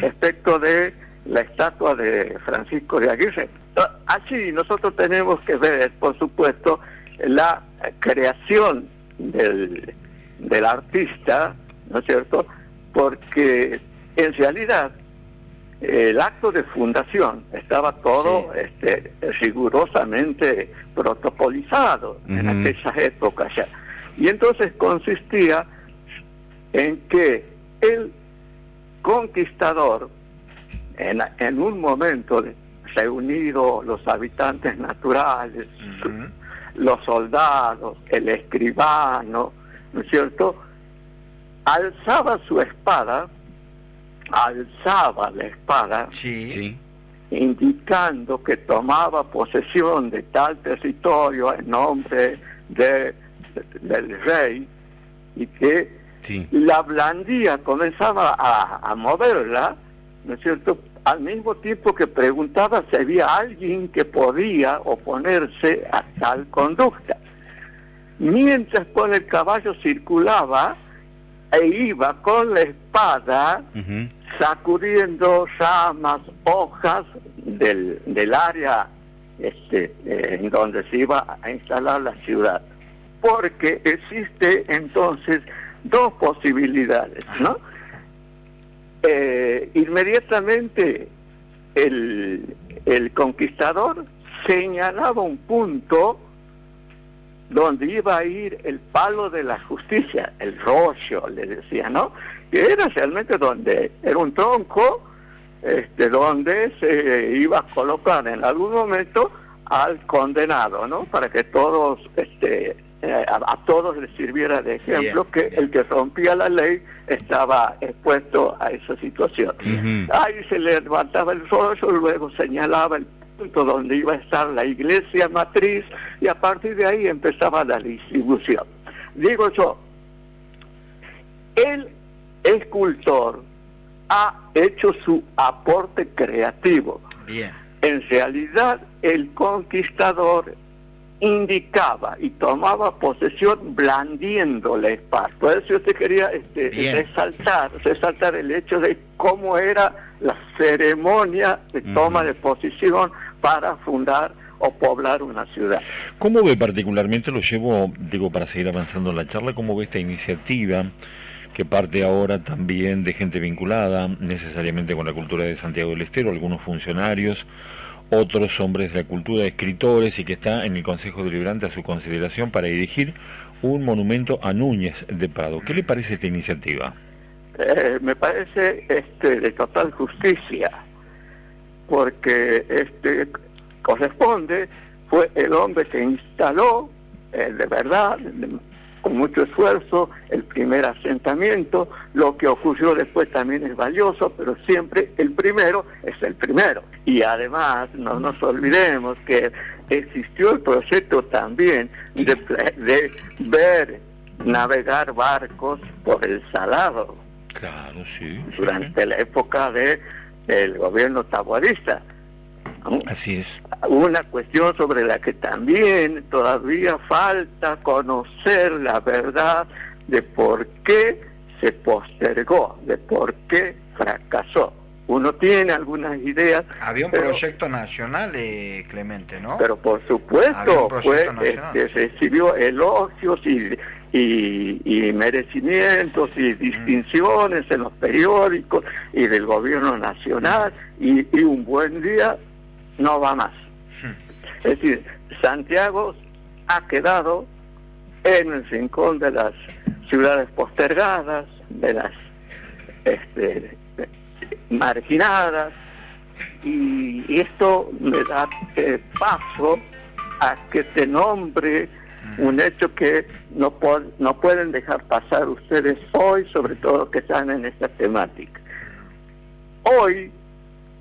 respecto de la estatua de Francisco de Aguirre. Así nosotros tenemos que ver, por supuesto, la creación del, del artista, ¿no es cierto? Porque en realidad el acto de fundación estaba todo este, rigurosamente protocolizado en aquellas épocas ya. Y entonces consistía en que el conquistador, en, en un momento reunido los habitantes naturales, los soldados, el escribano, ¿no es cierto? Alzaba su espada, alzaba la espada, indicando que tomaba posesión de tal territorio en nombre de, del rey y que la blandía comenzaba a, a moverla, ¿no es cierto?, al mismo tiempo que preguntaba si había alguien que podía oponerse a tal conducta. Mientras con el caballo circulaba e iba con la espada sacudiendo ramas, hojas del, del área este, en donde se iba a instalar la ciudad. Porque existe entonces dos posibilidades, ¿no? Eh, inmediatamente el, el conquistador señalaba un punto donde iba a ir el palo de la justicia, el rollo, le decía, ¿no? Que era realmente donde era un tronco este, donde se iba a colocar en algún momento al condenado, ¿no? Para que todos este, eh, a, todos les sirviera de ejemplo que el que rompía la ley estaba expuesto a esa situación. Ahí se le levantaba el rollo, luego señalaba el punto donde iba a estar la iglesia matriz y a partir de ahí empezaba la distribución. Digo yo, el escultor ha hecho su aporte creativo. Bien. En realidad, el conquistador indicaba y tomaba posesión blandiendo la espada. Por eso usted quería este, resaltar, resaltar el hecho de cómo era la ceremonia de toma de posición para fundar o poblar una ciudad. ¿Cómo ve particularmente, lo llevo, digo, para seguir avanzando en la charla, cómo ve esta iniciativa que parte ahora también de gente vinculada necesariamente con la cultura de Santiago del Estero, algunos funcionarios, otros hombres de la cultura, escritores, y que está en el Consejo Deliberante a su consideración para dirigir un monumento a Núñez de Prado. ¿Qué le parece esta iniciativa? Eh, me parece este, de total justicia, porque este corresponde, fue el hombre que instaló eh, de verdad con mucho esfuerzo el primer asentamiento, lo que ocurrió después también es valioso, pero siempre el primero es el primero. Y además no nos olvidemos que existió el proyecto también de, ver navegar barcos por el Salado. Claro, sí. Durante la época de el gobierno Así es. Una cuestión sobre la que también todavía falta conocer la verdad de por qué se postergó, de por qué fracasó. Uno tiene algunas ideas. Había un proyecto nacional, eh, Clemente, ¿no? Pero por supuesto, fue, este, recibió elogios y, y, merecimientos y distinciones en los periódicos y del gobierno nacional y, y un buen día no va más. Es decir, Santiago ha quedado en el rincón de las ciudades postergadas, de las este, marginadas, y, esto me da eh, paso a que se nombre un hecho que no, no pueden dejar pasar ustedes hoy, sobre todo que están en esta temática. Hoy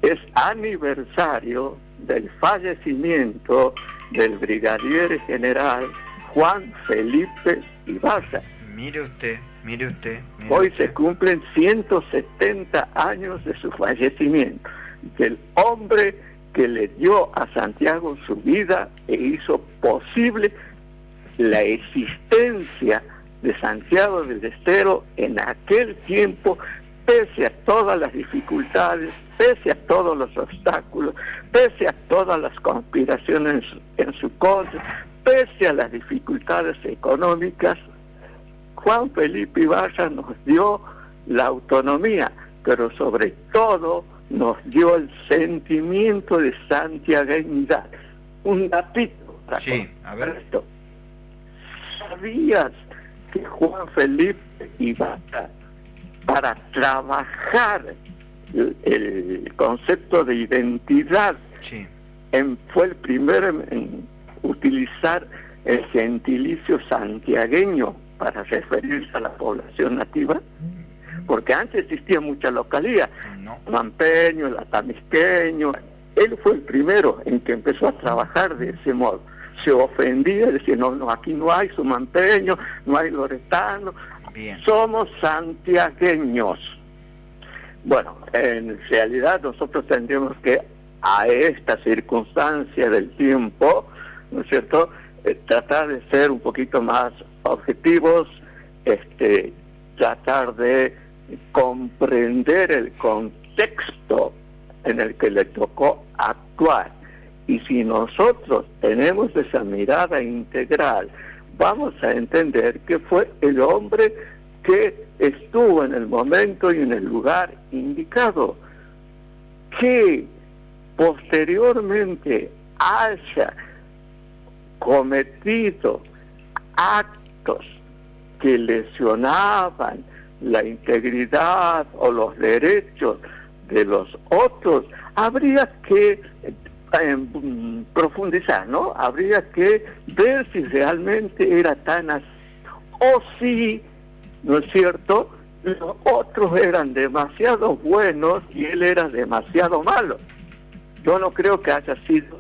es aniversario del fallecimiento del brigadier general Juan Felipe Ibarra. Mire usted, mire usted. Hoy se cumplen 170 años de su fallecimiento, del hombre que le dio a Santiago su vida e hizo posible la existencia de Santiago del Estero en aquel tiempo pese a todas las dificultades, pese a todos los obstáculos, pese a todas las conspiraciones en su contra, pese a las dificultades económicas, Juan Felipe Ibarra nos dio la autonomía, pero sobre todo nos dio el sentimiento de santiagueñidad. Un datito para sí, a ver. esto. ¿Sabías que Juan Felipe Ibarra para trabajar el, concepto de identidad. fue el primero en, utilizar el gentilicio santiagueño para referirse a la población nativa, porque antes existía mucha localidad, no. Mampeño, Latamisqueño, él fue el primero en que empezó a trabajar de ese modo. Se ofendía, decía, no, no, aquí no hay sumampeño, no hay loretano, somos santiagueños. Bueno, en realidad nosotros tendríamos que a esta circunstancia del tiempo, ¿no es cierto?, eh, tratar de ser un poquito más objetivos, este, tratar de comprender el contexto en el que le tocó actuar. Y si nosotros tenemos esa mirada integral, vamos a entender que fue el hombre que estuvo en el momento y en el lugar indicado, que posteriormente haya cometido actos que lesionaban la integridad o los derechos de los otros, habría que profundizar, ¿no? Habría que ver si realmente era tan así o si, ¿no es cierto? Los otros eran demasiado buenos y él era demasiado malo. Yo no creo que haya sido